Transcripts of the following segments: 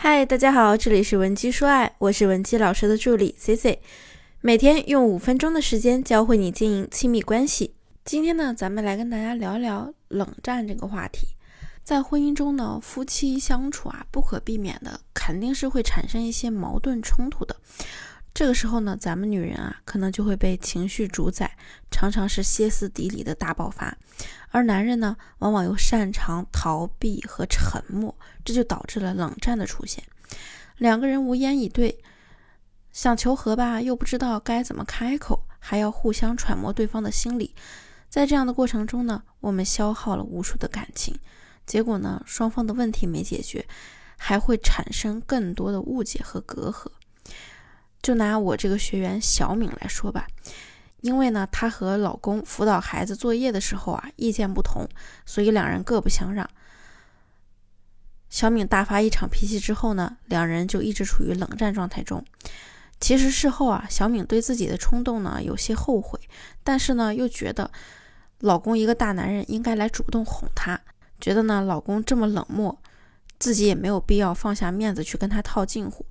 嗨，大家好，这里是文姬说爱，我是文姬老师的助理 C C，每天用五分钟的时间教会你经营亲密关系。今天呢，咱们来跟大家聊聊冷战这个话题。在婚姻中呢，夫妻相处啊，不可避免的肯定是会产生一些矛盾冲突的。这个时候呢，咱们女人啊，可能就会被情绪主宰，常常是歇斯底里的大爆发。而男人呢，往往又擅长逃避和沉默，这就导致了冷战的出现。两个人无言以对，想求和吧，又不知道该怎么开口，还要互相揣摩对方的心理。在这样的过程中呢，我们消耗了无数的感情，结果呢，双方的问题没解决，还会产生更多的误解和隔阂。就拿我这个学员小敏来说吧。因为呢，她和老公辅导孩子作业的时候啊，意见不同，所以两人各不相让。小敏大发一场脾气之后呢，两人就一直处于冷战状态中。其实事后啊，小敏对自己的冲动呢有些后悔，但是呢又觉得老公一个大男人应该来主动哄她，觉得呢老公这么冷漠，自己也没有必要放下面子去跟他套近乎。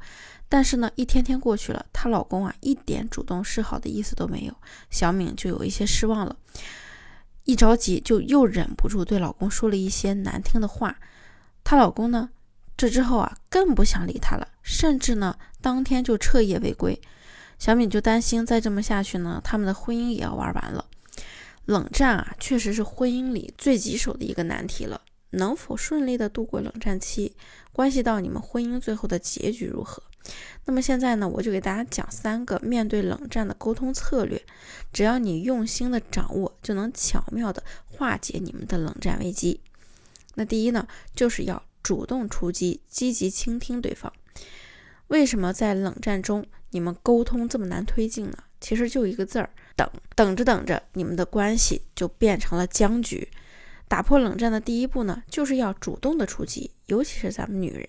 但是呢，一天天过去了，她老公啊一点主动示好的意思都没有，小敏就有一些失望了，一着急就又忍不住对老公说了一些难听的话。她老公呢，这之后啊更不想理她了，甚至呢当天就彻夜未归。小敏就担心再这么下去呢，他们的婚姻也要玩完了。冷战啊，确实是婚姻里最棘手的一个难题了，能否顺利的度过冷战期，关系到你们婚姻最后的结局如何。那么现在呢，我就给大家讲三个面对冷战的沟通策略，只要你用心的掌握，就能巧妙的化解你们的冷战危机。那第一呢，就是要主动出击，积极倾听对方。为什么在冷战中你们沟通这么难推进呢？其实就一个字儿，等。等着等着，你们的关系就变成了僵局。打破冷战的第一步呢，就是要主动的出击，尤其是咱们女人。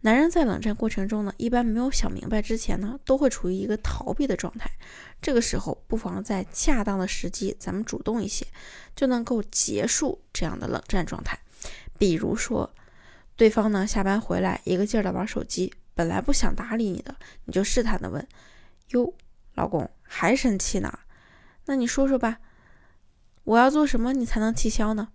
男人在冷战过程中呢，一般没有想明白之前呢，都会处于一个逃避的状态。这个时候，不妨在恰当的时机，咱们主动一些，就能够结束这样的冷战状态。比如说，对方呢下班回来，一个劲儿的玩手机，本来不想搭理你的，你就试探的问：“哟，老公还生气呢？那你说说吧，我要做什么你才能气消呢？”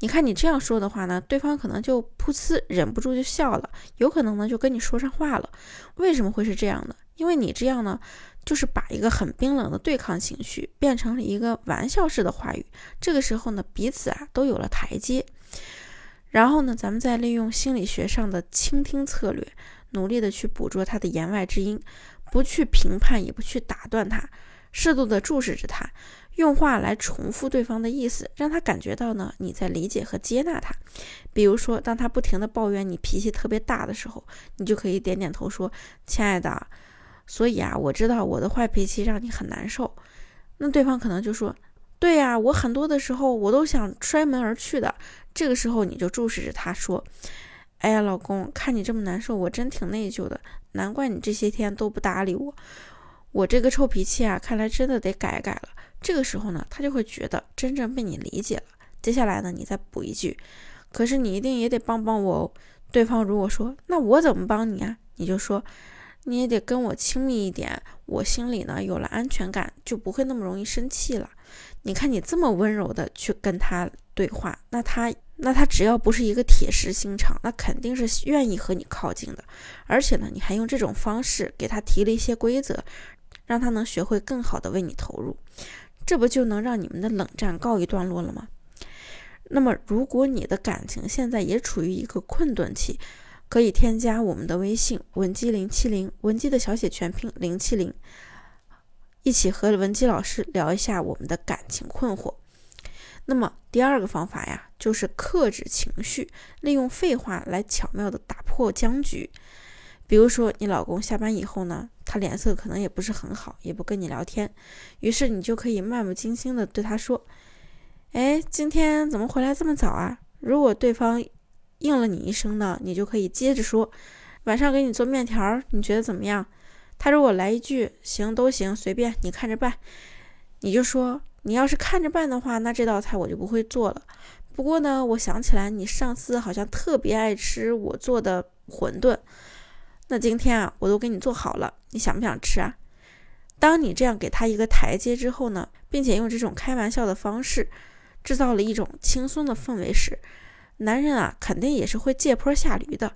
你看你这样说的话呢，对方可能就噗呲忍不住就笑了，有可能呢就跟你说上话了。为什么会是这样呢？因为你这样呢，就是把一个很冰冷的对抗情绪变成了一个玩笑式的话语。这个时候呢，彼此啊都有了台阶。然后呢，咱们再利用心理学上的倾听策略，努力的去捕捉他的言外之音，不去评判，也不去打断他，适度的注视着他。用话来重复对方的意思，让他感觉到呢你在理解和接纳他。比如说，当他不停的抱怨你脾气特别大的时候，你就可以点点头说：“亲爱的，所以啊，我知道我的坏脾气让你很难受。”那对方可能就说：“对呀，我很多的时候我都想摔门而去的。”这个时候你就注视着他说：“哎呀，老公，看你这么难受，我真挺内疚的。难怪你这些天都不搭理我，我这个臭脾气啊，看来真的得改改了。”这个时候呢，他就会觉得真正被你理解了。接下来呢，你再补一句：“可是你一定也得帮帮我哦。”对方如果说：“那我怎么帮你啊？”你就说：“你也得跟我亲密一点，我心里呢有了安全感，就不会那么容易生气了。”你看你这么温柔的去跟他对话，那他那他只要不是一个铁石心肠，那肯定是愿意和你靠近的。而且呢，你还用这种方式给他提了一些规则，让他能学会更好的为你投入。这不就能让你们的冷战告一段落了吗？那么，如果你的感情现在也处于一个困顿期，可以添加我们的微信文姬零七零，文姬的小写全拼零七零，一起和文姬老师聊一下我们的感情困惑。那么，第二个方法呀，就是克制情绪，利用废话来巧妙的打破僵局。比如说，你老公下班以后呢？他脸色可能也不是很好，也不跟你聊天，于是你就可以漫不经心的对他说：“哎，今天怎么回来这么早啊？”如果对方应了你一声呢，你就可以接着说：“晚上给你做面条，你觉得怎么样？”他如果来一句“行，都行，随便你看着办”，你就说：“你要是看着办的话，那这道菜我就不会做了。不过呢，我想起来你上次好像特别爱吃我做的馄饨。”那今天啊，我都给你做好了，你想不想吃啊？当你这样给他一个台阶之后呢，并且用这种开玩笑的方式，制造了一种轻松的氛围时，男人啊，肯定也是会借坡下驴的。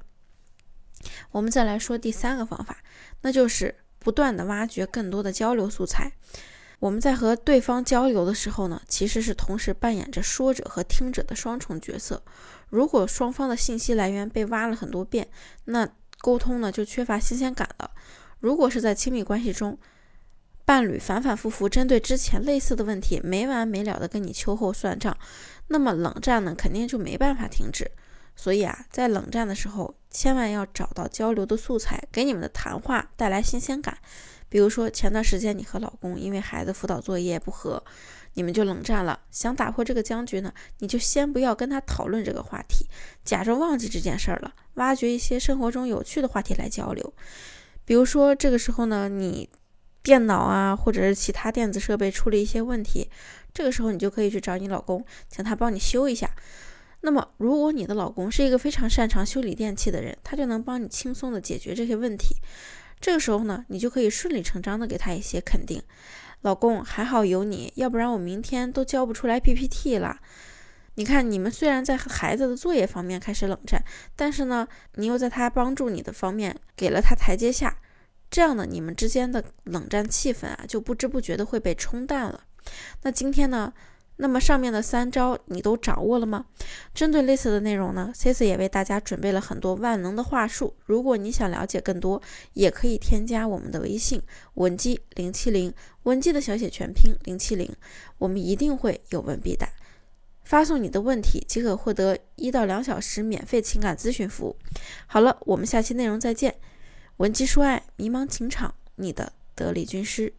我们再来说第三个方法，那就是不断的挖掘更多的交流素材。我们在和对方交流的时候呢，其实是同时扮演着说者和听者的双重角色。如果双方的信息来源被挖了很多遍，那沟通呢就缺乏新鲜感了。如果是在亲密关系中，伴侣反反复复针对之前类似的问题没完没了的跟你秋后算账，那么冷战呢肯定就没办法停止。所以啊，在冷战的时候，千万要找到交流的素材，给你们的谈话带来新鲜感。比如说前段时间你和老公因为孩子辅导作业不和，你们就冷战了。想打破这个僵局呢，你就先不要跟他讨论这个话题，假装忘记这件事儿了，挖掘一些生活中有趣的话题来交流。比如说这个时候呢，你。电脑啊，或者是其他电子设备出了一些问题，这个时候你就可以去找你老公，请他帮你修一下。那么，如果你的老公是一个非常擅长修理电器的人，他就能帮你轻松的解决这些问题。这个时候呢，你就可以顺理成章的给他一些肯定。老公，还好有你，要不然我明天都交不出来 PPT 了。你看，你们虽然在和孩子的作业方面开始冷战，但是呢，你又在他帮助你的方面给了他台阶下。这样呢，你们之间的冷战气氛啊，就不知不觉的会被冲淡了。那今天呢，那么上面的三招你都掌握了吗？针对类似的内容呢，Cici 也为大家准备了很多万能的话术。如果你想了解更多，也可以添加我们的微信文姬零七零，文姬的小写全拼零七零，我们一定会有问必答。发送你的问题即可获得一到两小时免费情感咨询服务。好了，我们下期内容再见。文姬说爱，迷茫情场，你的得力军师。